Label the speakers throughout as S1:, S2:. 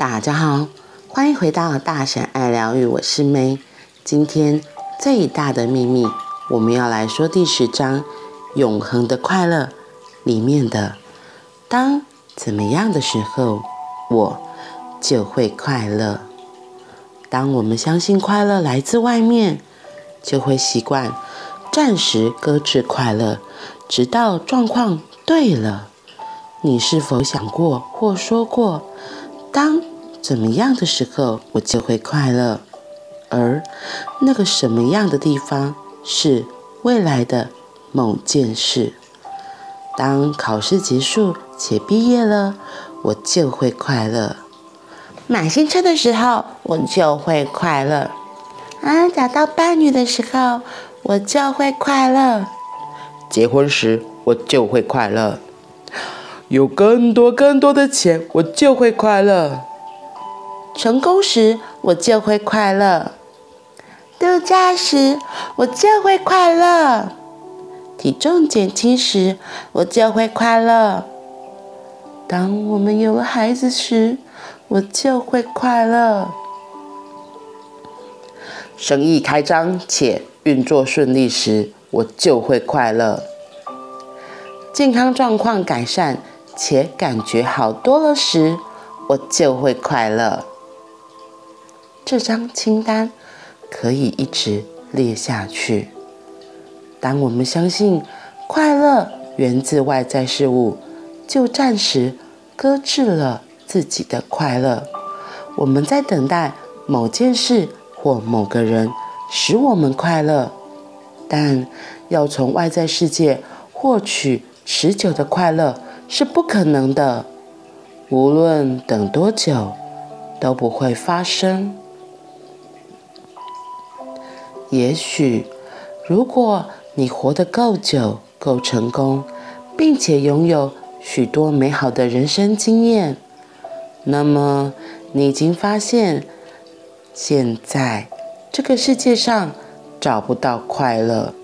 S1: 大家好，欢迎回到大神爱疗愈，我是 May。今天最大的秘密，我们要来说第十章《永恒的快乐》里面的“当怎么样的时候，我就会快乐”。当我们相信快乐来自外面，就会习惯暂时搁置快乐，直到状况对了。你是否想过或说过，当怎么样的时候，我就会快乐。而那个什么样的地方，是未来的某件事。当考试结束且毕业了，我就会快乐。买新车的时候，我就会快乐。啊，找到伴侣的时候，我就会快乐。结婚时，我就会快乐。有更多更多的钱，我就会快乐。成功时，我就会快乐；度假时，我就会快乐；体重减轻时，我就会快乐；当我们有了孩子时，我就会快乐；生意开张且运作顺利时，我就会快乐；健康状况改善且感觉好多了时，我就会快乐。这张清单可以一直列下去。当我们相信快乐源自外在事物，就暂时搁置了自己的快乐。我们在等待某件事或某个人使我们快乐，但要从外在世界获取持久的快乐是不可能的。无论等多久，都不会发生。也许，如果你活得够久、够成功，并且拥有许多美好的人生经验，那么你已经发现，现在这个世界上找不到快乐，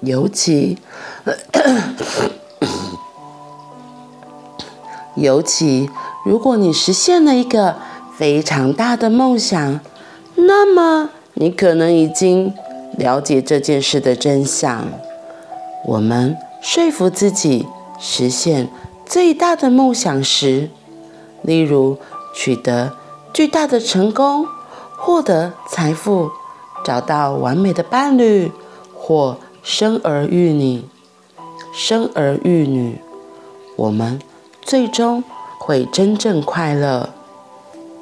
S1: 尤其，尤其如果你实现了一个非常大的梦想，那么。你可能已经了解这件事的真相。我们说服自己实现最大的梦想时，例如取得巨大的成功、获得财富、找到完美的伴侣或生儿育女、生儿育女，我们最终会真正快乐。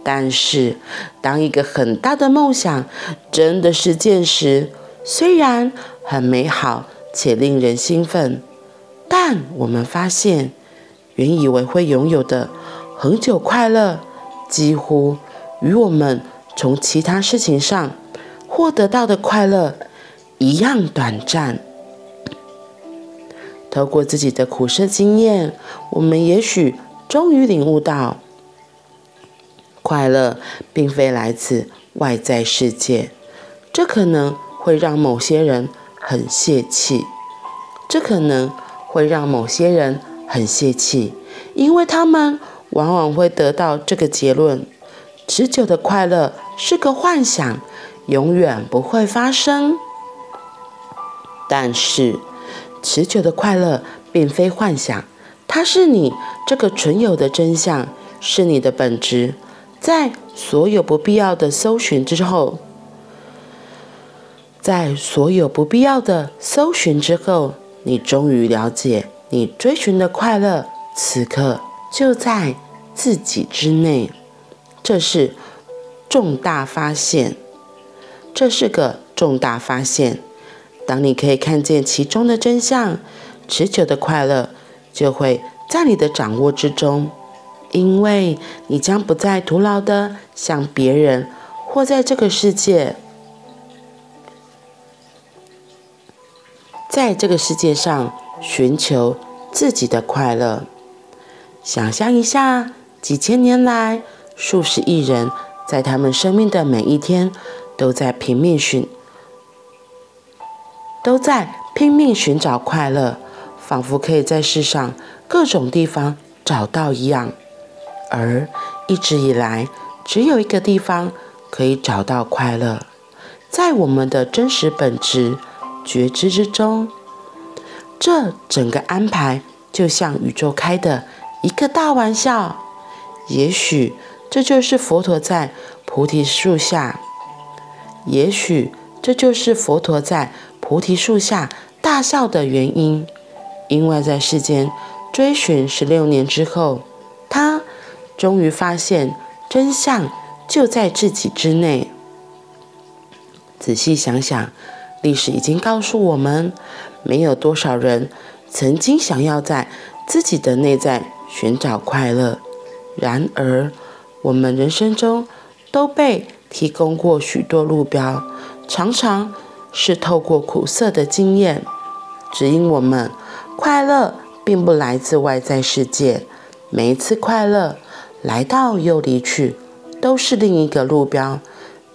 S1: 但是，当一个很大的梦想真的实现时，虽然很美好且令人兴奋，但我们发现，原以为会拥有的恒久快乐，几乎与我们从其他事情上获得到的快乐一样短暂。透过自己的苦涩经验，我们也许终于领悟到。快乐并非来自外在世界，这可能会让某些人很泄气。这可能会让某些人很泄气，因为他们往往会得到这个结论：持久的快乐是个幻想，永远不会发生。但是，持久的快乐并非幻想，它是你这个存有的真相，是你的本质。在所有不必要的搜寻之后，在所有不必要的搜寻之后，你终于了解，你追寻的快乐此刻就在自己之内。这是重大发现，这是个重大发现。当你可以看见其中的真相，持久的快乐就会在你的掌握之中。因为你将不再徒劳的向别人或在这个世界，在这个世界上寻求自己的快乐。想象一下，几千年来，数十亿人在他们生命的每一天，都在拼命寻，都在拼命寻找快乐，仿佛可以在世上各种地方找到一样。而一直以来，只有一个地方可以找到快乐，在我们的真实本质觉知之中。这整个安排就像宇宙开的一个大玩笑。也许这就是佛陀在菩提树下，也许这就是佛陀在菩提树下大笑的原因，因为在世间追寻十六年之后，终于发现真相就在自己之内。仔细想想，历史已经告诉我们，没有多少人曾经想要在自己的内在寻找快乐。然而，我们人生中都被提供过许多路标，常常是透过苦涩的经验，指引我们快乐并不来自外在世界。每一次快乐来到又离去，都是另一个路标，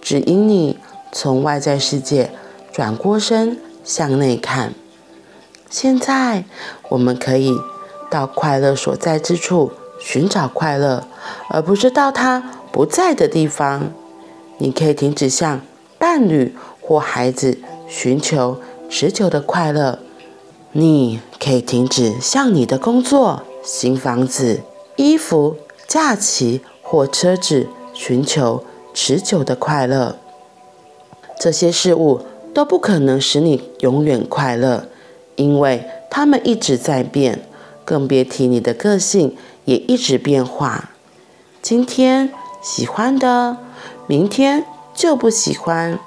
S1: 指引你从外在世界转过身向内看。现在，我们可以到快乐所在之处。寻找快乐，而不是到它不在的地方。你可以停止向伴侣或孩子寻求持久的快乐。你可以停止向你的工作、新房子、衣服、假期或车子寻求持久的快乐。这些事物都不可能使你永远快乐，因为它们一直在变。更别提你的个性。也一直变化，今天喜欢的，明天就不喜欢。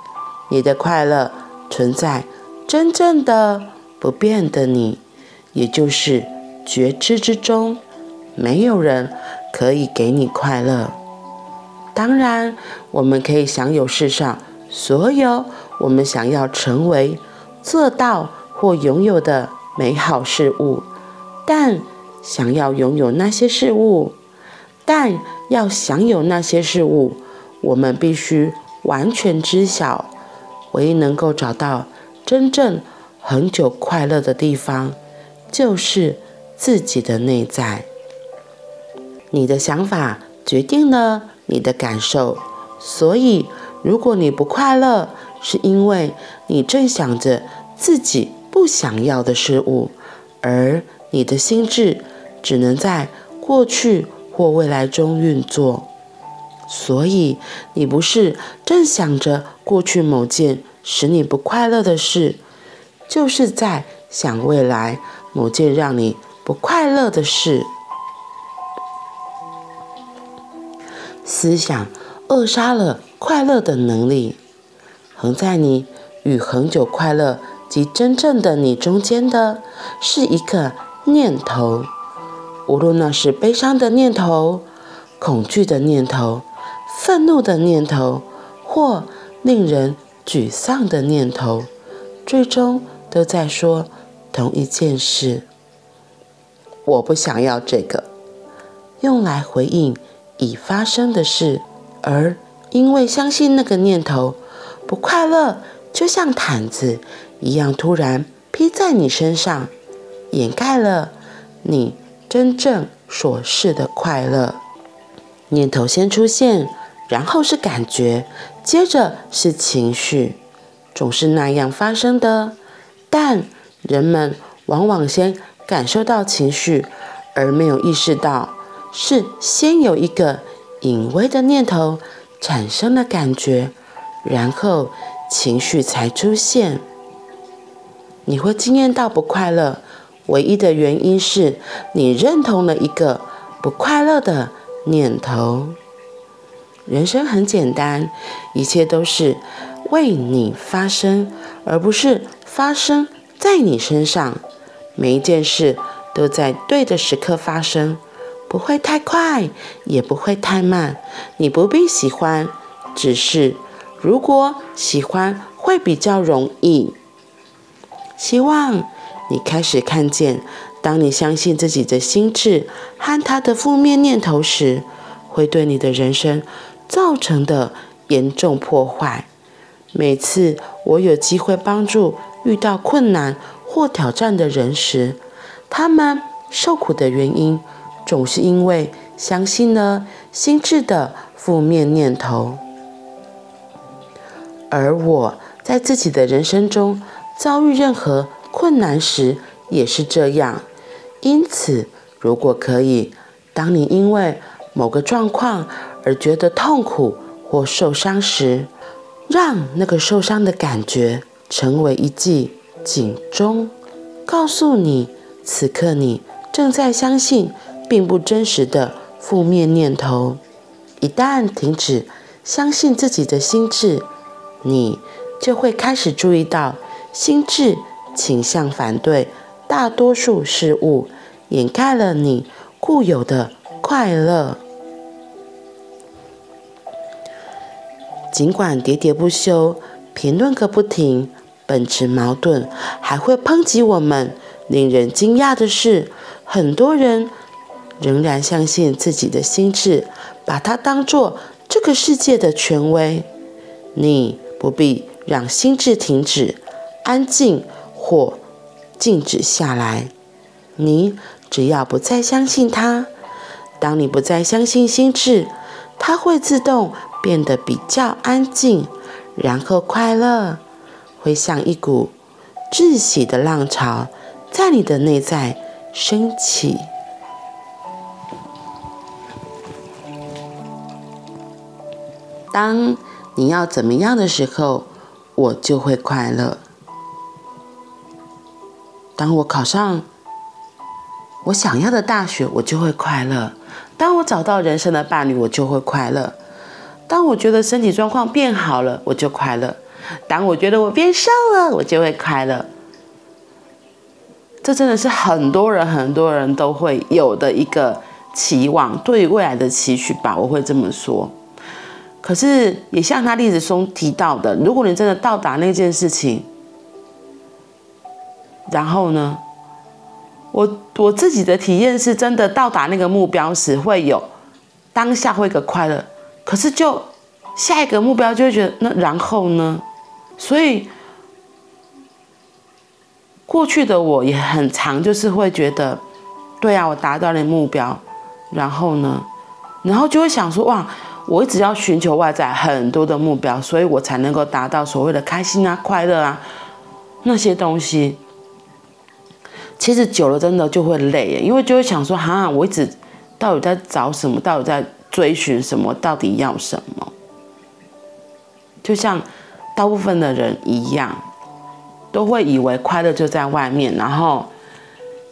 S1: 你的快乐存在真正的不变的你，也就是觉知之中。没有人可以给你快乐。当然，我们可以享有世上所有我们想要成为、做到或拥有的美好事物，但。想要拥有那些事物，但要享有那些事物，我们必须完全知晓，唯一能够找到真正恒久快乐的地方，就是自己的内在。你的想法决定了你的感受，所以如果你不快乐，是因为你正想着自己不想要的事物，而你的心智。只能在过去或未来中运作，所以你不是正想着过去某件使你不快乐的事，就是在想未来某件让你不快乐的事。思想扼杀了快乐的能力，横在你与恒久快乐及真正的你中间的是一个念头。无论那是悲伤的念头、恐惧的念头、愤怒的念头，或令人沮丧的念头，最终都在说同一件事：我不想要这个，用来回应已发生的事。而因为相信那个念头，不快乐就像毯子一样突然披在你身上，掩盖了你。真正所示的快乐，念头先出现，然后是感觉，接着是情绪，总是那样发生的。但人们往往先感受到情绪，而没有意识到是先有一个隐微的念头产生了感觉，然后情绪才出现。你会惊艳到不快乐。唯一的原因是你认同了一个不快乐的念头。人生很简单，一切都是为你发生，而不是发生在你身上。每一件事都在对的时刻发生，不会太快，也不会太慢。你不必喜欢，只是如果喜欢会比较容易。希望。你开始看见，当你相信自己的心智和他的负面念头时，会对你的人生造成的严重破坏。每次我有机会帮助遇到困难或挑战的人时，他们受苦的原因，总是因为相信了心智的负面念头。而我在自己的人生中遭遇任何困难时也是这样。因此，如果可以，当你因为某个状况而觉得痛苦或受伤时，让那个受伤的感觉成为一记警钟，告诉你此刻你正在相信并不真实的负面念头。一旦停止相信自己的心智，你就会开始注意到心智倾向反对大多数事物，掩盖了你固有的快乐。尽管喋喋不休，评论个不停，本质矛盾，还会抨击我们。令人惊讶的是，很多人仍然相信自己的心智，把它当作这个世界的权威。你不必让心智停止、安静或静止下来。你只要不再相信它。当你不再相信心智，它会自动。变得比较安静，然后快乐会像一股窒息的浪潮在你的内在升起。当你要怎么样的时候，我就会快乐。当我考上我想要的大学，我就会快乐；当我找到人生的伴侣，我就会快乐。当我觉得身体状况变好了，我就快乐；当我觉得我变瘦了，我就会快乐。这真的是很多人很多人都会有的一个期望，对于未来的期许吧，我会这么说。可是也像他例子中提到的，如果你真的到达那件事情，然后呢，我我自己的体验是真的到达那个目标时，会有当下会个快乐。可是，就下一个目标就会觉得，那然后呢？所以过去的我也很常，就是会觉得，对啊，我达到了目标，然后呢？然后就会想说，哇，我一直要寻求外在很多的目标，所以我才能够达到所谓的开心啊、快乐啊那些东西。其实久了，真的就会累，因为就会想说，哈，我一直到底在找什么？到底在？追寻什么？到底要什么？就像大部分的人一样，都会以为快乐就在外面，然后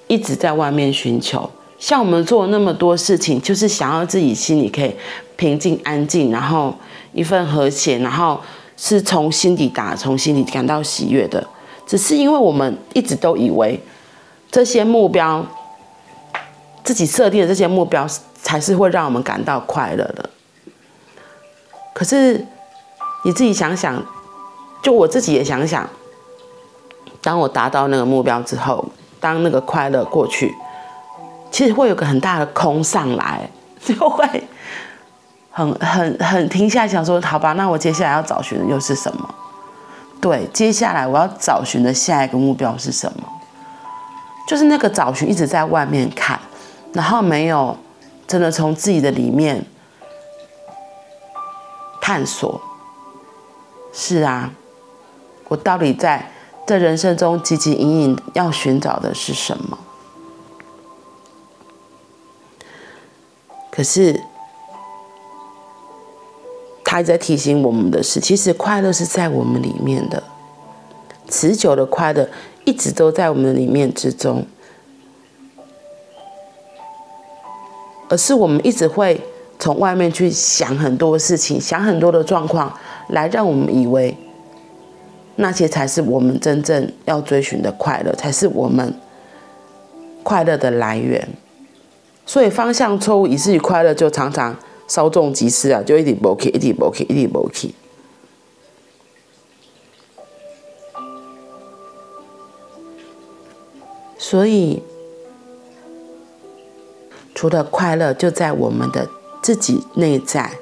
S1: 一直在外面寻求。像我们做那么多事情，就是想要自己心里可以平静、安静，然后一份和谐，然后是从心底打、从心底感到喜悦的。只是因为我们一直都以为这些目标，自己设定的这些目标。才是会让我们感到快乐的。可是你自己想想，就我自己也想想，当我达到那个目标之后，当那个快乐过去，其实会有个很大的空上来，就会很很很停下来想说，好吧，那我接下来要找寻的又是什么？对，接下来我要找寻的下一个目标是什么？就是那个找寻一直在外面看，然后没有。真的从自己的里面探索，是啊，我到底在这人生中汲汲营营要寻找的是什么？可是，他在提醒我们的是，其实快乐是在我们里面的，持久的快乐一直都在我们的里面之中。而是我们一直会从外面去想很多事情，想很多的状况，来让我们以为那些才是我们真正要追寻的快乐，才是我们快乐的来源。所以方向错误，以至于快乐就常常稍纵即逝啊，就一直没去，一直没去，一直没去。所以。除了快乐就在我们的自己内在，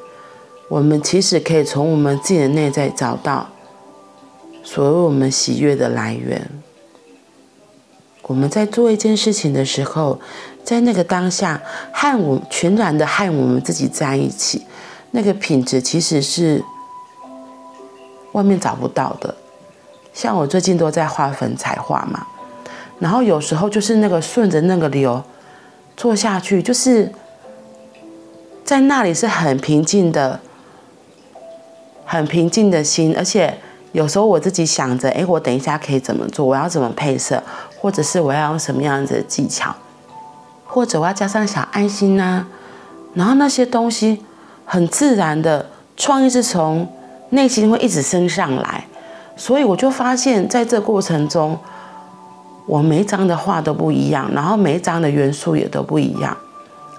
S1: 我们其实可以从我们自己的内在找到所有我们喜悦的来源。我们在做一件事情的时候，在那个当下和我全然的和我们自己在一起，那个品质其实是外面找不到的。像我最近都在画粉彩画嘛，然后有时候就是那个顺着那个流做下去，就是在那里是很平静的，很平静的心。而且有时候我自己想着，哎，我等一下可以怎么做？我要怎么配色？或者是我要用什么样子的技巧？或者我要加上小爱心呐、啊？然后那些东西很自然的创意是从内心会一直升上来。所以我就发现，在这过程中，我每一张的画都不一样，然后每一张的元素也都不一样。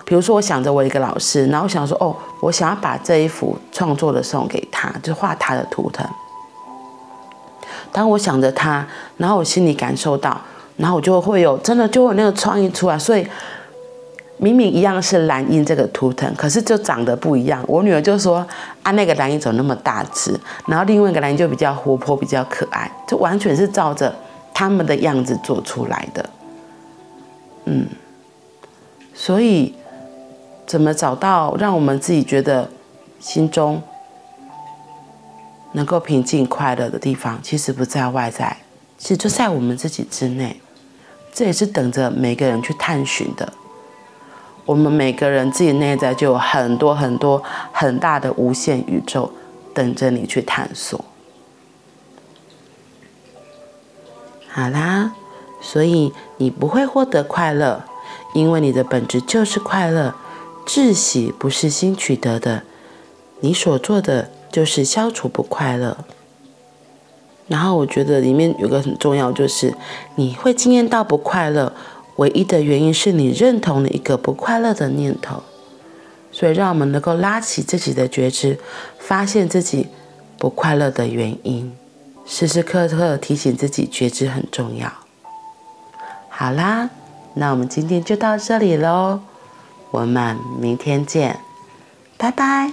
S1: 比如说，我想着我一个老师，然后我想说，哦，我想要把这一幅创作的送给他，就画他的图腾。当我想着他，然后我心里感受到，然后我就会有真的就会有那个创意出来。所以。明明一样是蓝鹰这个图腾，可是就长得不一样。我女儿就说：“啊，那个蓝鹰怎么那么大只？然后另外一个蓝鹰就比较活泼、比较可爱，就完全是照着他们的样子做出来的。”嗯，所以怎么找到让我们自己觉得心中能够平静、快乐的地方，其实不在外在，其实就在我们自己之内。这也是等着每个人去探寻的。我们每个人自己内在就有很多很多很大的无限宇宙，等着你去探索。好啦，所以你不会获得快乐，因为你的本质就是快乐。窒息不是新取得的，你所做的就是消除不快乐。然后我觉得里面有个很重要，就是你会经验到不快乐。唯一的原因是你认同了一个不快乐的念头，所以让我们能够拉起自己的觉知，发现自己不快乐的原因，时时刻刻提醒自己觉知很重要。好啦，那我们今天就到这里喽，我们明天见，拜拜。